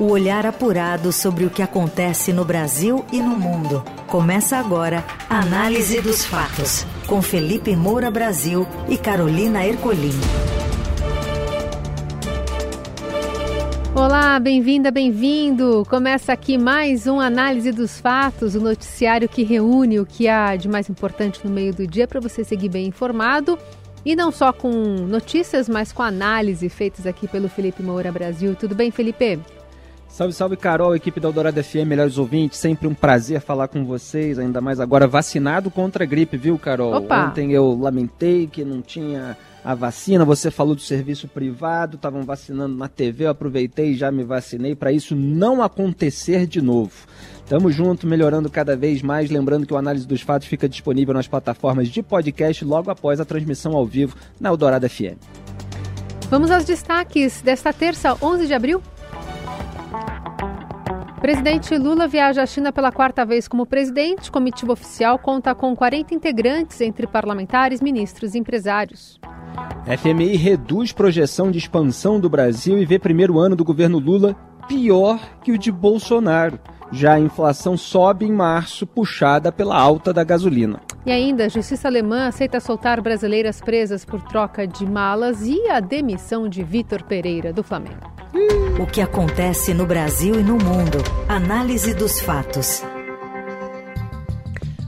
O olhar apurado sobre o que acontece no Brasil e no mundo. Começa agora a Análise dos Fatos, com Felipe Moura Brasil e Carolina Ercolim. Olá, bem-vinda, bem-vindo! Começa aqui mais um Análise dos Fatos, o noticiário que reúne o que há de mais importante no meio do dia para você seguir bem informado. E não só com notícias, mas com análise feitas aqui pelo Felipe Moura Brasil. Tudo bem, Felipe? Salve, salve, Carol, equipe da Eldorado FM, melhores ouvintes. Sempre um prazer falar com vocês, ainda mais agora vacinado contra a gripe, viu, Carol? Opa. Ontem eu lamentei que não tinha a vacina, você falou do serviço privado, estavam vacinando na TV, eu aproveitei e já me vacinei para isso não acontecer de novo. Tamo junto, melhorando cada vez mais. Lembrando que o Análise dos Fatos fica disponível nas plataformas de podcast logo após a transmissão ao vivo na Eldorado FM. Vamos aos destaques desta terça, 11 de abril. Presidente Lula viaja à China pela quarta vez como presidente. Comitiva oficial conta com 40 integrantes, entre parlamentares, ministros e empresários. FMI reduz projeção de expansão do Brasil e vê primeiro ano do governo Lula pior que o de Bolsonaro. Já a inflação sobe em março, puxada pela alta da gasolina. E ainda, a justiça alemã aceita soltar brasileiras presas por troca de malas e a demissão de Vitor Pereira, do Flamengo. O que acontece no Brasil e no mundo. Análise dos fatos.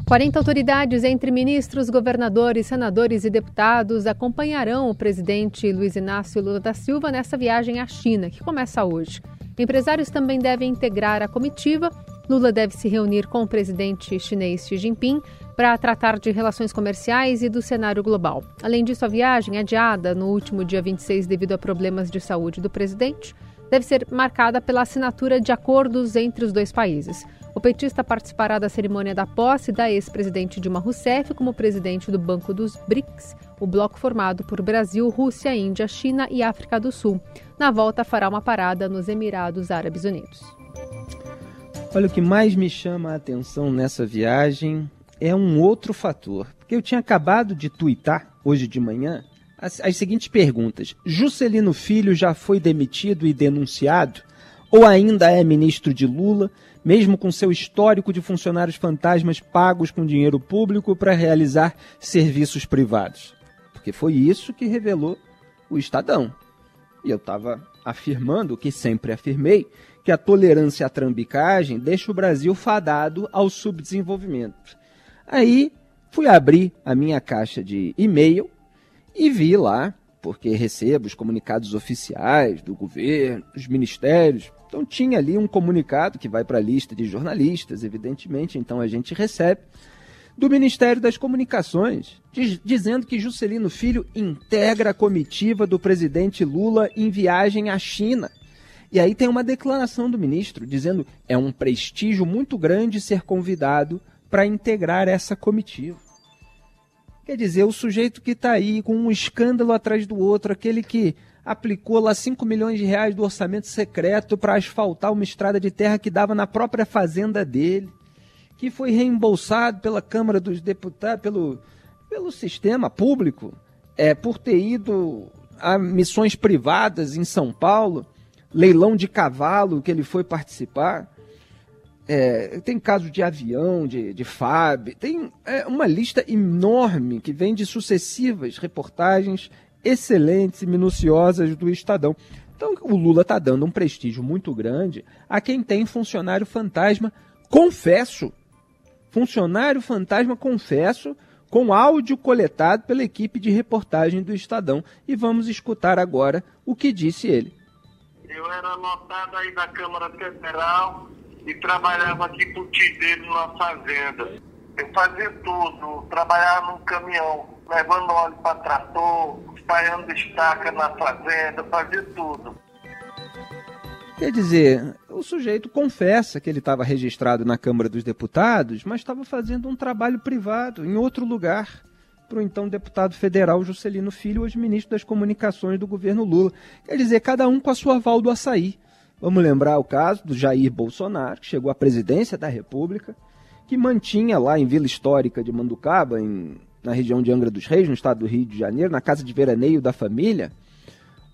40 autoridades, entre ministros, governadores, senadores e deputados, acompanharão o presidente Luiz Inácio Lula da Silva nessa viagem à China, que começa hoje. Empresários também devem integrar a comitiva. Lula deve se reunir com o presidente chinês Xi Jinping para tratar de relações comerciais e do cenário global. Além disso, a viagem, adiada no último dia 26 devido a problemas de saúde do presidente, deve ser marcada pela assinatura de acordos entre os dois países. O petista participará da cerimônia da posse da ex-presidente Dilma Rousseff como presidente do Banco dos BRICS, o bloco formado por Brasil, Rússia, Índia, China e África do Sul. Na volta, fará uma parada nos Emirados Árabes Unidos. Olha, o que mais me chama a atenção nessa viagem é um outro fator. Porque eu tinha acabado de tuitar hoje de manhã as, as seguintes perguntas: Juscelino Filho já foi demitido e denunciado? Ou ainda é ministro de Lula, mesmo com seu histórico de funcionários fantasmas pagos com dinheiro público para realizar serviços privados? Porque foi isso que revelou o Estadão. E eu estava afirmando o que sempre afirmei, que a tolerância à trambicagem deixa o Brasil fadado ao subdesenvolvimento. Aí fui abrir a minha caixa de e-mail e vi lá, porque recebo os comunicados oficiais do governo, dos ministérios. Então tinha ali um comunicado que vai para a lista de jornalistas, evidentemente, então a gente recebe do Ministério das Comunicações, diz, dizendo que Juscelino Filho integra a comitiva do presidente Lula em viagem à China. E aí tem uma declaração do ministro dizendo é um prestígio muito grande ser convidado para integrar essa comitiva. Quer dizer, o sujeito que está aí com um escândalo atrás do outro, aquele que aplicou lá 5 milhões de reais do orçamento secreto para asfaltar uma estrada de terra que dava na própria fazenda dele, que foi reembolsado pela Câmara dos Deputados, pelo, pelo sistema público, é, por ter ido a missões privadas em São Paulo, leilão de cavalo que ele foi participar. É, tem casos de avião, de, de FAB, tem é, uma lista enorme que vem de sucessivas reportagens excelentes e minuciosas do Estadão. Então o Lula está dando um prestígio muito grande a quem tem funcionário fantasma, confesso, funcionário fantasma, confesso, com áudio coletado pela equipe de reportagem do Estadão. E vamos escutar agora o que disse ele. Eu era anotado aí da Câmara Federal e trabalhava aqui pro tio dele numa fazenda. Eu fazia tudo, trabalhava num caminhão, levando óleo para trator, espalhando estaca na fazenda, fazia tudo. Quer dizer, o sujeito confessa que ele estava registrado na Câmara dos Deputados, mas estava fazendo um trabalho privado em outro lugar para o então deputado federal Juscelino Filho, hoje ministro das Comunicações do governo Lula. Quer dizer, cada um com a sua aval do açaí. Vamos lembrar o caso do Jair Bolsonaro, que chegou à presidência da República, que mantinha lá em Vila Histórica de Manducaba, em, na região de Angra dos Reis, no estado do Rio de Janeiro, na casa de veraneio da família,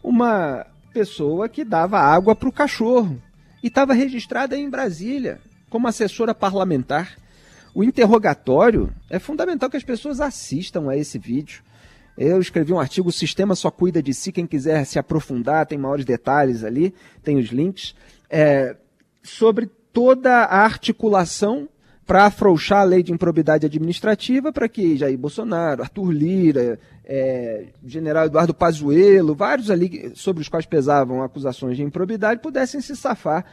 uma pessoa que dava água para o cachorro. e estava registrada em Brasília como assessora parlamentar. O interrogatório é fundamental que as pessoas assistam a esse vídeo. Eu escrevi um artigo, o Sistema Só Cuida de Si, quem quiser se aprofundar, tem maiores detalhes ali, tem os links, é, sobre toda a articulação para afrouxar a lei de improbidade administrativa para que Jair Bolsonaro, Arthur Lira, é, general Eduardo Pazuello, vários ali sobre os quais pesavam acusações de improbidade, pudessem se safar.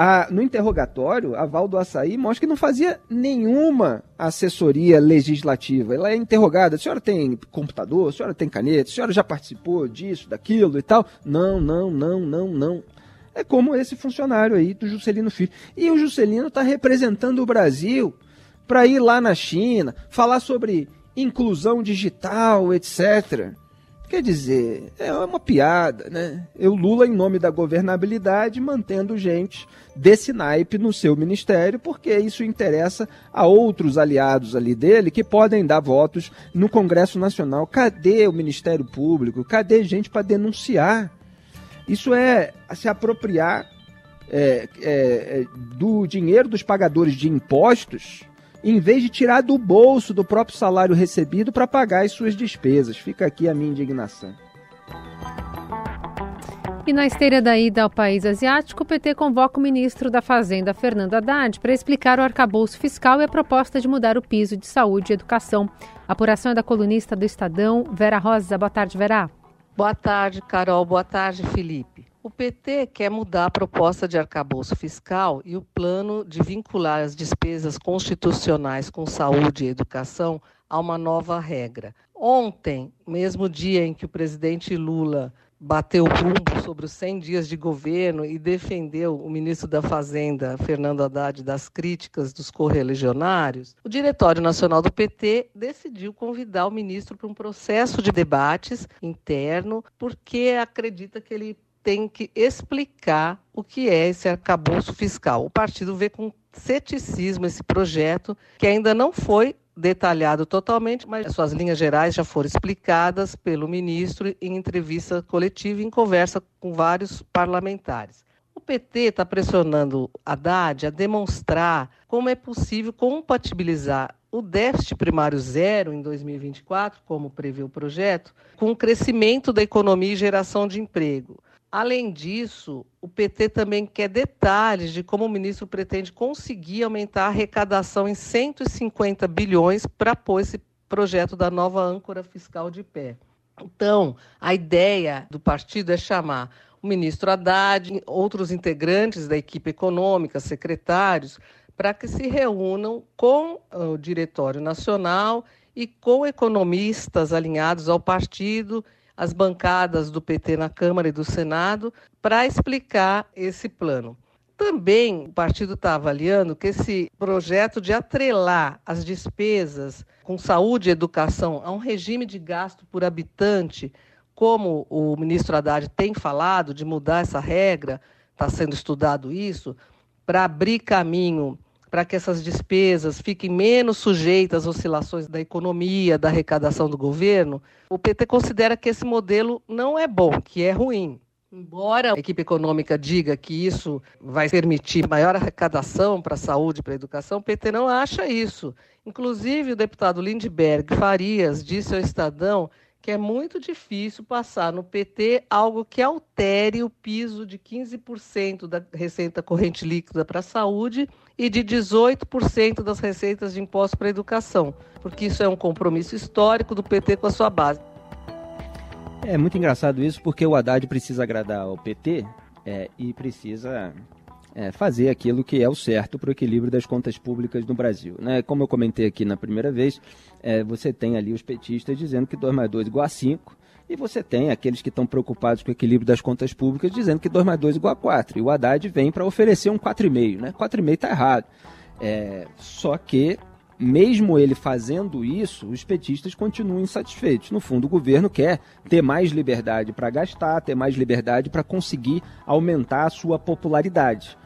A, no interrogatório, a Val do Açaí mostra que não fazia nenhuma assessoria legislativa. Ela é interrogada: a senhora tem computador? A senhora tem caneta? A senhora já participou disso, daquilo e tal? Não, não, não, não, não. É como esse funcionário aí do Juscelino Filho. E o Juscelino está representando o Brasil para ir lá na China, falar sobre inclusão digital, etc. Quer dizer, é uma piada, né? Eu Lula em nome da governabilidade mantendo gente desse naipe no seu ministério, porque isso interessa a outros aliados ali dele que podem dar votos no Congresso Nacional. Cadê o Ministério Público? Cadê gente para denunciar? Isso é se apropriar é, é, é, do dinheiro dos pagadores de impostos em vez de tirar do bolso do próprio salário recebido para pagar as suas despesas. Fica aqui a minha indignação. E na esteira da ida ao país asiático, o PT convoca o ministro da Fazenda, Fernando Haddad, para explicar o arcabouço fiscal e a proposta de mudar o piso de saúde e educação. A apuração é da colunista do Estadão, Vera Rosa. Boa tarde, Vera. Boa tarde, Carol. Boa tarde, Felipe. O PT quer mudar a proposta de arcabouço fiscal e o plano de vincular as despesas constitucionais com saúde e educação a uma nova regra. Ontem, mesmo dia em que o presidente Lula bateu rumbo sobre os 100 dias de governo e defendeu o ministro da Fazenda, Fernando Haddad, das críticas dos correligionários, o Diretório Nacional do PT decidiu convidar o ministro para um processo de debates interno, porque acredita que ele tem que explicar o que é esse arcabouço fiscal. O partido vê com ceticismo esse projeto, que ainda não foi detalhado totalmente, mas suas linhas gerais já foram explicadas pelo ministro em entrevista coletiva e em conversa com vários parlamentares. O PT está pressionando Haddad a demonstrar como é possível compatibilizar o déficit primário zero em 2024, como prevê o projeto, com o crescimento da economia e geração de emprego. Além disso, o PT também quer detalhes de como o ministro pretende conseguir aumentar a arrecadação em 150 bilhões para pôr esse projeto da nova âncora fiscal de pé. Então, a ideia do partido é chamar o ministro Haddad, outros integrantes da equipe econômica, secretários, para que se reúnam com o Diretório Nacional e com economistas alinhados ao partido as bancadas do PT na Câmara e do Senado para explicar esse plano. Também o partido está avaliando que esse projeto de atrelar as despesas com saúde e educação a um regime de gasto por habitante, como o ministro Haddad tem falado, de mudar essa regra, está sendo estudado isso, para abrir caminho para que essas despesas fiquem menos sujeitas às oscilações da economia, da arrecadação do governo, o PT considera que esse modelo não é bom, que é ruim. Embora a equipe econômica diga que isso vai permitir maior arrecadação para a saúde e para a educação, o PT não acha isso. Inclusive, o deputado Lindbergh Farias disse ao Estadão que é muito difícil passar no PT algo que altere o piso de 15% da receita corrente líquida para a saúde e de 18% das receitas de imposto para a educação, porque isso é um compromisso histórico do PT com a sua base. É muito engraçado isso, porque o Haddad precisa agradar ao PT é, e precisa é, fazer aquilo que é o certo para o equilíbrio das contas públicas no Brasil. Né? Como eu comentei aqui na primeira vez, é, você tem ali os petistas dizendo que 2 mais 2 é igual a 5, e você tem aqueles que estão preocupados com o equilíbrio das contas públicas dizendo que 2 mais 2 é igual a 4. E o Haddad vem para oferecer um 4,5. Né? 4,5 está errado. É, só que, mesmo ele fazendo isso, os petistas continuam insatisfeitos. No fundo, o governo quer ter mais liberdade para gastar, ter mais liberdade para conseguir aumentar a sua popularidade.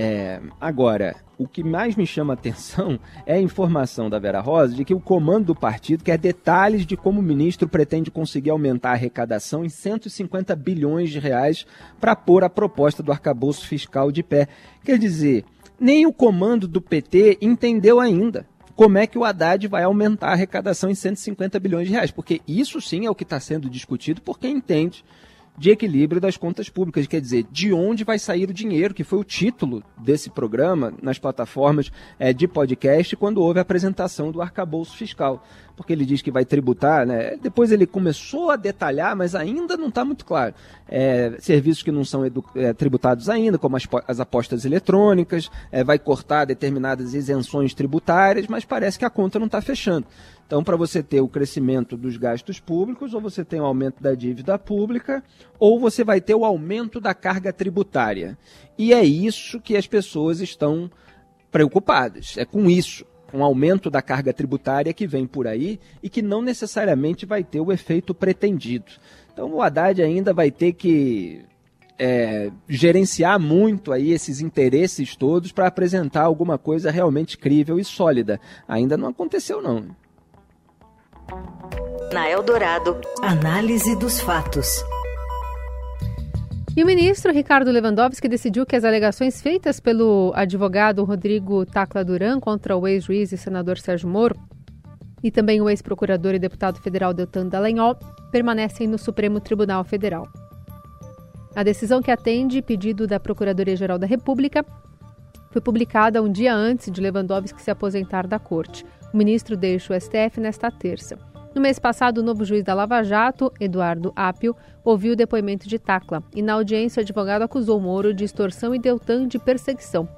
É, agora, o que mais me chama a atenção é a informação da Vera Rosa de que o comando do partido quer detalhes de como o ministro pretende conseguir aumentar a arrecadação em 150 bilhões de reais para pôr a proposta do arcabouço fiscal de pé. Quer dizer, nem o comando do PT entendeu ainda como é que o Haddad vai aumentar a arrecadação em 150 bilhões de reais, porque isso sim é o que está sendo discutido por quem entende de equilíbrio das contas públicas, quer dizer, de onde vai sair o dinheiro, que foi o título desse programa nas plataformas é, de podcast quando houve a apresentação do arcabouço fiscal. Porque ele diz que vai tributar, né? Depois ele começou a detalhar, mas ainda não está muito claro. É, serviços que não são é, tributados ainda, como as, as apostas eletrônicas, é, vai cortar determinadas isenções tributárias, mas parece que a conta não está fechando. Então, para você ter o crescimento dos gastos públicos, ou você tem o aumento da dívida pública, ou você vai ter o aumento da carga tributária. E é isso que as pessoas estão preocupadas. É com isso, o aumento da carga tributária que vem por aí e que não necessariamente vai ter o efeito pretendido. Então, o Haddad ainda vai ter que é, gerenciar muito aí esses interesses todos para apresentar alguma coisa realmente crível e sólida. Ainda não aconteceu, não. Na Eldorado, análise dos fatos. E o ministro Ricardo Lewandowski decidiu que as alegações feitas pelo advogado Rodrigo Tacla Duran contra o ex-juiz e senador Sérgio Moro e também o ex-procurador e deputado federal Deltan Dallagnol permanecem no Supremo Tribunal Federal. A decisão que atende pedido da Procuradoria-Geral da República foi publicada um dia antes de Lewandowski se aposentar da corte. O ministro deixa o STF nesta terça. No mês passado, o novo juiz da Lava Jato, Eduardo Apio, ouviu o depoimento de Tacla e, na audiência, o advogado acusou Moro de extorsão e Deltan de perseguição.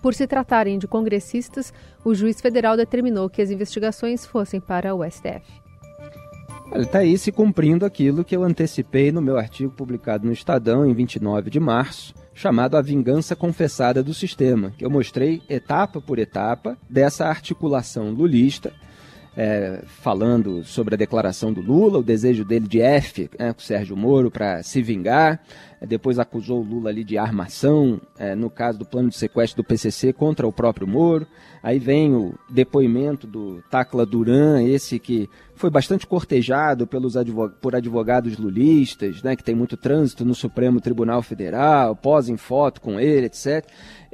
Por se tratarem de congressistas, o juiz federal determinou que as investigações fossem para o STF. Está aí se cumprindo aquilo que eu antecipei no meu artigo publicado no Estadão em 29 de março, chamado A Vingança Confessada do Sistema, que eu mostrei etapa por etapa dessa articulação lulista, é, falando sobre a declaração do Lula, o desejo dele de F né, com o Sérgio Moro para se vingar, depois acusou o Lula ali de armação, é, no caso do plano de sequestro do PCC contra o próprio Moro. Aí vem o depoimento do Tacla Duran, esse que foi bastante cortejado pelos advog por advogados lulistas, né, que tem muito trânsito no Supremo Tribunal Federal, posem foto com ele, etc.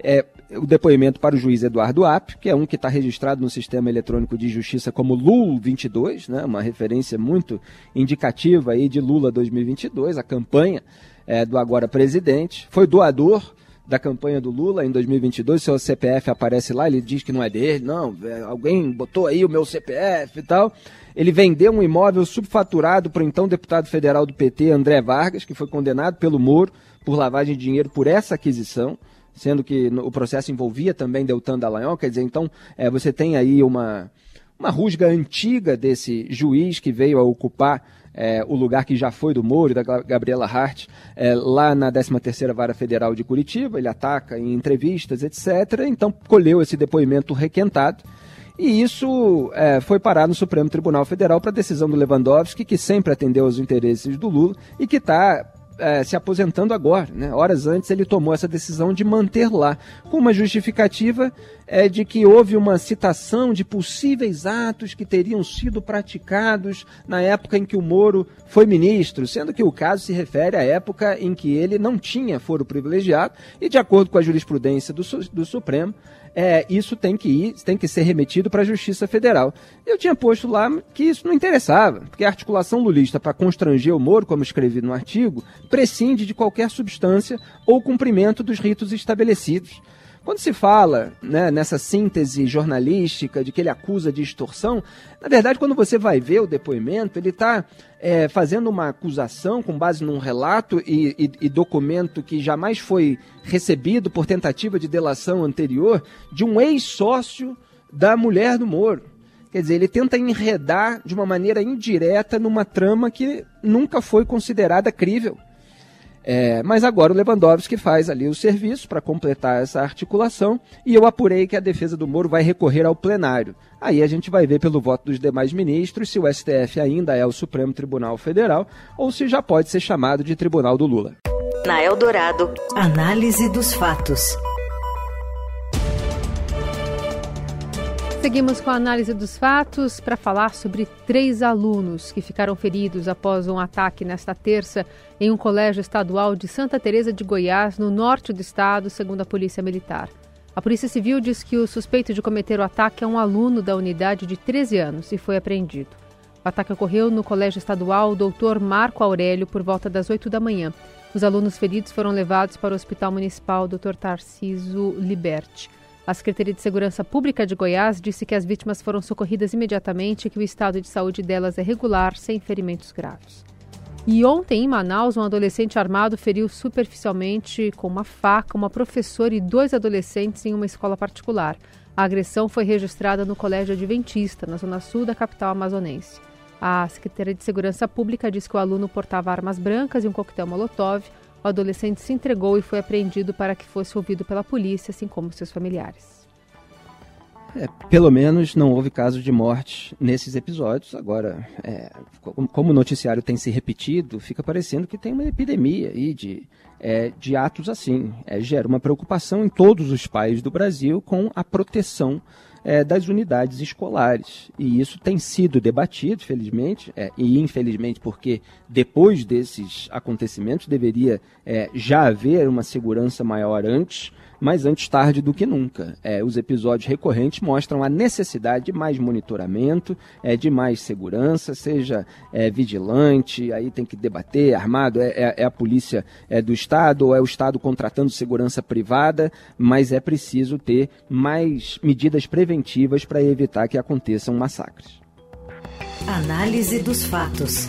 É, o depoimento para o juiz Eduardo Apio, que é um que está registrado no Sistema Eletrônico de Justiça como LUL 22, né, uma referência muito indicativa aí de Lula 2022, a campanha é, do agora presidente, foi doador da campanha do Lula em 2022, seu CPF aparece lá, ele diz que não é dele, não, é, alguém botou aí o meu CPF e tal. Ele vendeu um imóvel subfaturado para o então deputado federal do PT, André Vargas, que foi condenado pelo Moro por lavagem de dinheiro por essa aquisição, sendo que o processo envolvia também Deltan Dallagnol, quer dizer, então é, você tem aí uma, uma rusga antiga desse juiz que veio a ocupar é, o lugar que já foi do Moro, da Gabriela Hart, é, lá na 13ª Vara Federal de Curitiba, ele ataca em entrevistas, etc. Então colheu esse depoimento requentado. E isso é, foi parar no Supremo Tribunal Federal para decisão do Lewandowski, que sempre atendeu aos interesses do Lula e que está é, se aposentando agora. Né? Horas antes ele tomou essa decisão de manter lá, com uma justificativa é, de que houve uma citação de possíveis atos que teriam sido praticados na época em que o Moro foi ministro, sendo que o caso se refere à época em que ele não tinha foro privilegiado e, de acordo com a jurisprudência do, do Supremo, é, isso tem que ir, tem que ser remetido para a Justiça Federal. Eu tinha posto lá que isso não interessava, porque a articulação lulista para constranger o Moro, como escrevi no artigo, prescinde de qualquer substância ou cumprimento dos ritos estabelecidos. Quando se fala né, nessa síntese jornalística de que ele acusa de extorsão, na verdade, quando você vai ver o depoimento, ele está é, fazendo uma acusação com base num relato e, e, e, documento que jamais foi recebido por tentativa de delação anterior de um ex-sócio da mulher do Moro. Quer dizer, ele tenta enredar de uma maneira indireta numa trama que nunca foi considerada crível. É, mas agora o Lewandowski faz ali o serviço para completar essa articulação e eu apurei que a defesa do Moro vai recorrer ao plenário. Aí a gente vai ver pelo voto dos demais ministros se o STF ainda é o Supremo Tribunal Federal ou se já pode ser chamado de Tribunal do Lula. Na Eldorado, análise dos fatos. Seguimos com a análise dos fatos para falar sobre três alunos que ficaram feridos após um ataque nesta terça em um colégio estadual de Santa Teresa de Goiás, no norte do estado, segundo a Polícia Militar. A Polícia Civil diz que o suspeito de cometer o ataque é um aluno da unidade de 13 anos e foi apreendido. O ataque ocorreu no Colégio Estadual Dr. Marco Aurélio por volta das 8 da manhã. Os alunos feridos foram levados para o Hospital Municipal Dr. Tarciso Liberti. A Secretaria de Segurança Pública de Goiás disse que as vítimas foram socorridas imediatamente e que o estado de saúde delas é regular, sem ferimentos graves. E ontem, em Manaus, um adolescente armado feriu superficialmente com uma faca uma professora e dois adolescentes em uma escola particular. A agressão foi registrada no Colégio Adventista, na zona sul da capital amazonense. A Secretaria de Segurança Pública diz que o aluno portava armas brancas e um coquetel Molotov. O adolescente se entregou e foi apreendido para que fosse ouvido pela polícia, assim como seus familiares. É, pelo menos não houve caso de morte nesses episódios. Agora, é, como o noticiário tem se repetido, fica parecendo que tem uma epidemia aí de, é, de atos assim. É, gera uma preocupação em todos os pais do Brasil com a proteção é, das unidades escolares. E isso tem sido debatido, felizmente, é, e infelizmente, porque depois desses acontecimentos deveria é, já haver uma segurança maior antes mas antes tarde do que nunca. É, os episódios recorrentes mostram a necessidade de mais monitoramento, é, de mais segurança, seja é, vigilante, aí tem que debater, armado, é, a polícia do Estado ou é o Estado contratando segurança privada, mas é preciso ter mais medidas preventivas para evitar que aconteçam massacres. Análise dos fatos.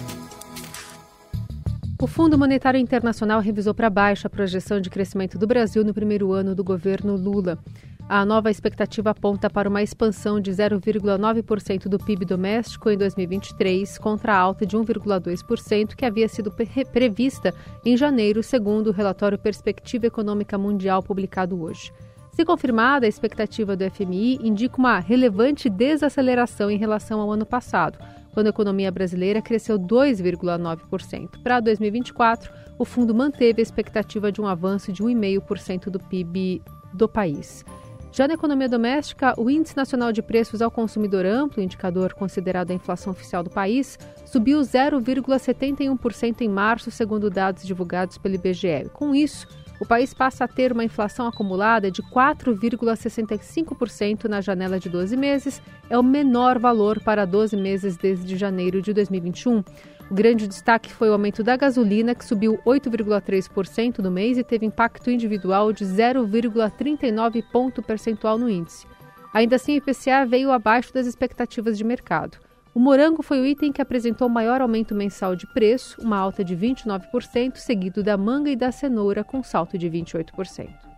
O Fundo Monetário Internacional revisou para baixo a projeção de crescimento do Brasil no primeiro ano do governo Lula. A nova expectativa aponta para uma expansão de 0,9% do PIB doméstico em 2023, contra a alta de 1,2% que havia sido prevista em janeiro, segundo o relatório Perspectiva Econômica Mundial publicado hoje. Se confirmada, a expectativa do FMI indica uma relevante desaceleração em relação ao ano passado quando a economia brasileira cresceu 2,9%. Para 2024, o fundo manteve a expectativa de um avanço de 1,5% do PIB do país. Já na economia doméstica, o Índice Nacional de Preços ao Consumidor Amplo, indicador considerado a inflação oficial do país, subiu 0,71% em março, segundo dados divulgados pelo IBGE. Com isso, o país passa a ter uma inflação acumulada de 4,65% na janela de 12 meses, é o menor valor para 12 meses desde janeiro de 2021. O grande destaque foi o aumento da gasolina, que subiu 8,3% no mês e teve impacto individual de 0,39 ponto percentual no índice. Ainda assim, o IPCA veio abaixo das expectativas de mercado. O morango foi o item que apresentou maior aumento mensal de preço, uma alta de 29%, seguido da manga e da cenoura, com salto de 28%.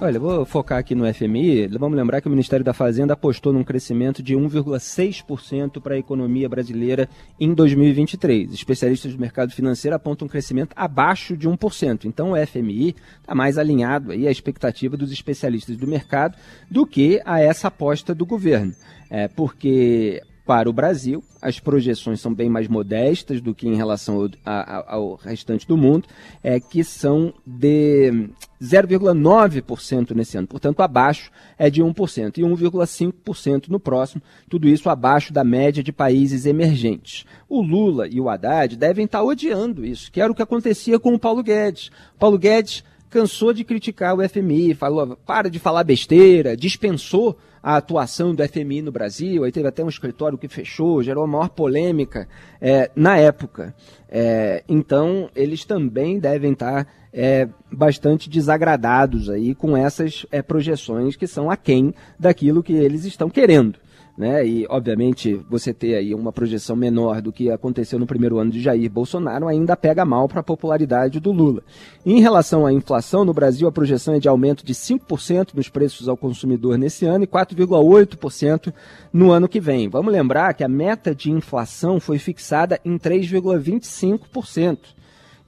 Olha, vou focar aqui no FMI. Vamos lembrar que o Ministério da Fazenda apostou num crescimento de 1,6% para a economia brasileira em 2023. Especialistas do mercado financeiro apontam um crescimento abaixo de 1%. Então o FMI está mais alinhado aí à expectativa dos especialistas do mercado do que a essa aposta do governo. É, porque para o Brasil. As projeções são bem mais modestas do que em relação ao, ao, ao restante do mundo, é, que são de 0,9% nesse ano, portanto, abaixo é de 1%, e 1,5% no próximo, tudo isso abaixo da média de países emergentes. O Lula e o Haddad devem estar odiando isso, que era o que acontecia com o Paulo Guedes. Paulo Guedes cansou de criticar o FMI, falou, para de falar besteira, dispensou a atuação do FMI no Brasil, aí teve até um escritório que fechou, gerou a maior polêmica é, na época. É, então, eles também devem estar é, bastante desagradados aí com essas é, projeções que são aquém daquilo que eles estão querendo né? E obviamente você ter aí uma projeção menor do que aconteceu no primeiro ano de Jair Bolsonaro ainda pega mal para a popularidade do Lula. Em relação à inflação no Brasil, a projeção é de aumento de 5% nos preços ao consumidor nesse ano e 4,8% no ano que vem. Vamos lembrar que a meta de inflação foi fixada em 3,25%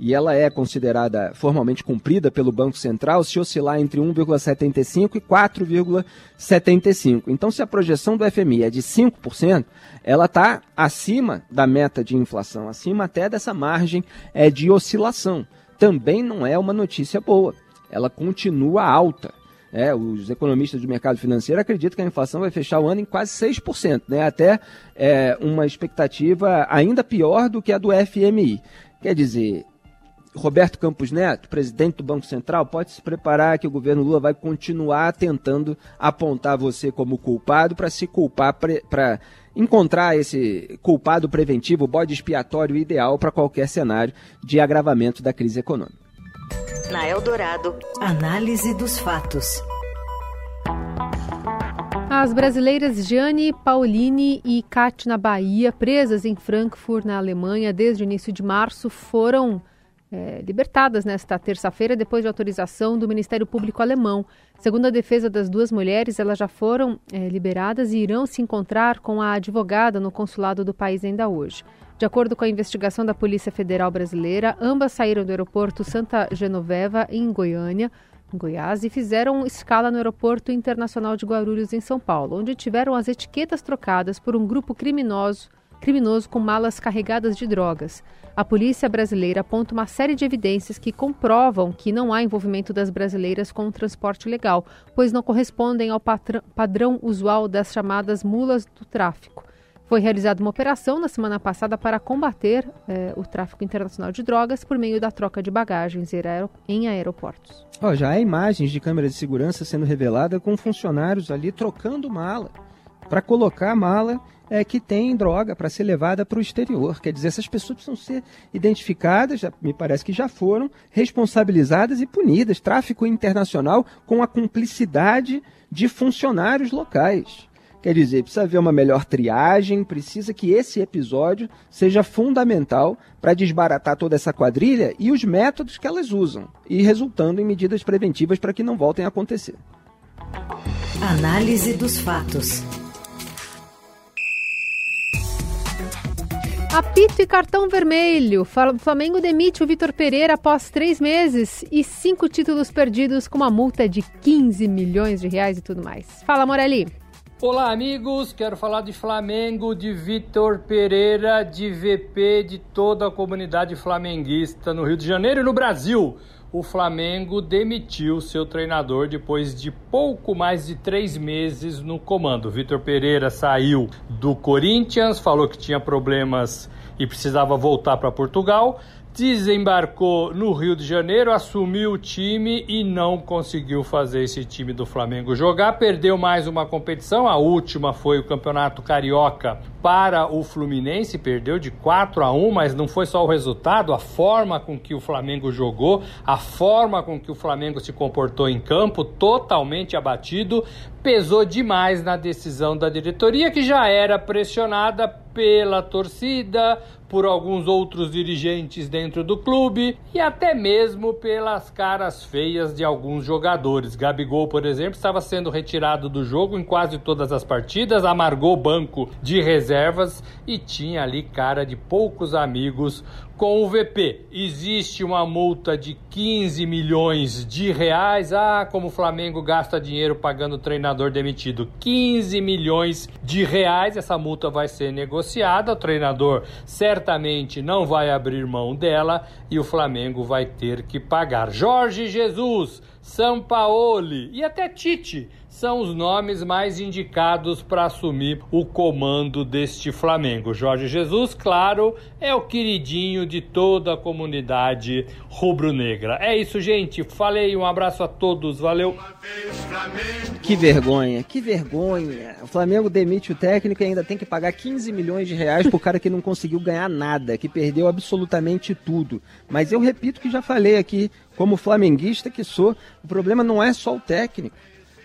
e ela é considerada formalmente cumprida pelo Banco Central se oscilar entre 1,75% e 4,75%. Então, se a projeção do FMI é de 5%, ela está acima da meta de inflação, acima até dessa margem é, de oscilação. Também não é uma notícia boa. Ela continua alta. É, os economistas do mercado financeiro acreditam que a inflação vai fechar o ano em quase 6%, né? até é, uma expectativa ainda pior do que a do FMI. Quer dizer, Roberto Campos Neto, presidente do Banco Central, pode se preparar que o governo Lula vai continuar tentando apontar você como culpado para se culpar, para encontrar esse culpado preventivo, o bode expiatório ideal para qualquer cenário de agravamento da crise econômica. Na Eldorado, análise dos fatos. As brasileiras Gianni Pauline e Katina Bahia, presas em Frankfurt, na Alemanha, desde o início de março, foram é, libertadas nesta terça-feira depois de autorização do Ministério Público alemão. Segundo a defesa das duas mulheres, elas já foram é, liberadas e irão se encontrar com a advogada no consulado do país ainda hoje. De acordo com a investigação da Polícia Federal Brasileira, ambas saíram do aeroporto Santa Genoveva, em Goiânia, em Goiás, e fizeram escala no Aeroporto Internacional de Guarulhos, em São Paulo, onde tiveram as etiquetas trocadas por um grupo criminoso, criminoso com malas carregadas de drogas. A polícia brasileira aponta uma série de evidências que comprovam que não há envolvimento das brasileiras com o transporte legal, pois não correspondem ao padrão usual das chamadas mulas do tráfico. Foi realizada uma operação na semana passada para combater eh, o tráfico internacional de drogas por meio da troca de bagagens em aeroportos. Oh, já há imagens de câmeras de segurança sendo revelada com funcionários ali trocando mala para colocar a mala é, que tem droga para ser levada para o exterior. Quer dizer, essas pessoas precisam ser identificadas, já, me parece que já foram, responsabilizadas e punidas. Tráfico internacional com a cumplicidade de funcionários locais. Quer dizer, precisa haver uma melhor triagem, precisa que esse episódio seja fundamental para desbaratar toda essa quadrilha e os métodos que elas usam, e resultando em medidas preventivas para que não voltem a acontecer. Análise dos fatos. Apito e cartão vermelho. Flamengo demite o Vitor Pereira após três meses e cinco títulos perdidos com uma multa de 15 milhões de reais e tudo mais. Fala, Morelli. Olá, amigos. Quero falar de Flamengo, de Vitor Pereira, de VP, de toda a comunidade flamenguista no Rio de Janeiro e no Brasil. O Flamengo demitiu seu treinador depois de pouco mais de três meses no comando. Vitor Pereira saiu do Corinthians, falou que tinha problemas e precisava voltar para Portugal desembarcou no Rio de Janeiro, assumiu o time e não conseguiu fazer esse time do Flamengo jogar. Perdeu mais uma competição, a última foi o Campeonato Carioca para o Fluminense, perdeu de 4 a 1, mas não foi só o resultado, a forma com que o Flamengo jogou, a forma com que o Flamengo se comportou em campo, totalmente abatido, pesou demais na decisão da diretoria que já era pressionada pela torcida, por alguns outros dirigentes dentro do clube e até mesmo pelas caras feias de alguns jogadores. Gabigol, por exemplo, estava sendo retirado do jogo em quase todas as partidas, amargou banco de reservas e tinha ali cara de poucos amigos com o VP. Existe uma multa de 15 milhões de reais. Ah, como o Flamengo gasta dinheiro pagando o treinador demitido. 15 milhões de reais. Essa multa vai ser negociada. O treinador certamente não vai abrir mão dela e o Flamengo vai ter que pagar. Jorge Jesus, Sampaoli e até Tite são os nomes mais indicados para assumir o comando deste Flamengo. Jorge Jesus, claro, é o queridinho de toda a comunidade rubro-negra. É isso, gente. Falei, um abraço a todos, valeu. Que vergonha, que vergonha. O Flamengo demite o técnico e ainda tem que pagar 15 milhões de reais pro cara que não conseguiu ganhar nada, que perdeu absolutamente tudo. Mas eu repito que já falei aqui, como flamenguista que sou, o problema não é só o técnico.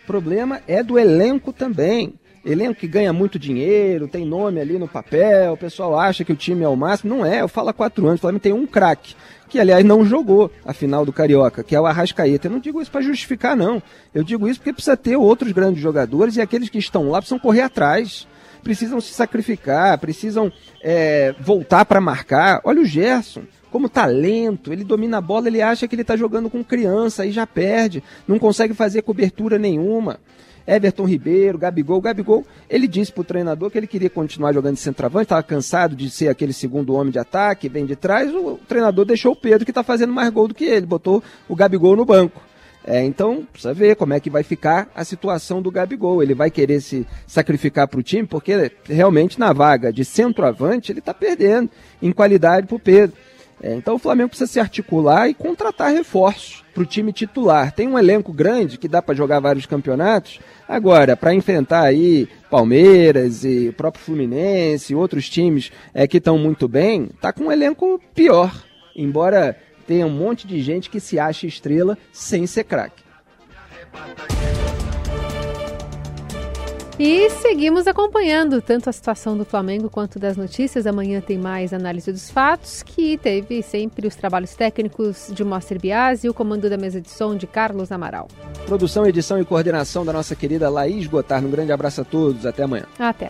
Problema é do elenco também. Elenco que ganha muito dinheiro, tem nome ali no papel, o pessoal acha que o time é o máximo. Não é, eu falo há quatro anos, o Flamengo tem um craque, que aliás não jogou a final do Carioca, que é o Arrascaeta. Eu não digo isso para justificar, não. Eu digo isso porque precisa ter outros grandes jogadores e aqueles que estão lá precisam correr atrás. Precisam se sacrificar, precisam é, voltar para marcar. Olha o Gerson como talento, ele domina a bola, ele acha que ele está jogando com criança, aí já perde, não consegue fazer cobertura nenhuma. Everton Ribeiro, Gabigol. Gabigol, ele disse para o treinador que ele queria continuar jogando de centroavante, estava cansado de ser aquele segundo homem de ataque, vem de trás. O treinador deixou o Pedro, que está fazendo mais gol do que ele, botou o Gabigol no banco. É, então, precisa ver como é que vai ficar a situação do Gabigol. Ele vai querer se sacrificar para o time, porque realmente na vaga de centroavante ele está perdendo em qualidade para o Pedro. É, então o Flamengo precisa se articular e contratar reforços para o time titular. Tem um elenco grande que dá para jogar vários campeonatos. Agora, para enfrentar aí Palmeiras e o próprio Fluminense e outros times é, que estão muito bem, tá com um elenco pior. Embora tenha um monte de gente que se acha estrela sem ser craque. E seguimos acompanhando tanto a situação do Flamengo quanto das notícias. Amanhã tem mais análise dos fatos, que teve sempre os trabalhos técnicos de Moster Biasi e o comando da mesa de som de Carlos Amaral. Produção, edição e coordenação da nossa querida Laís Gotar. Um grande abraço a todos. Até amanhã. Até.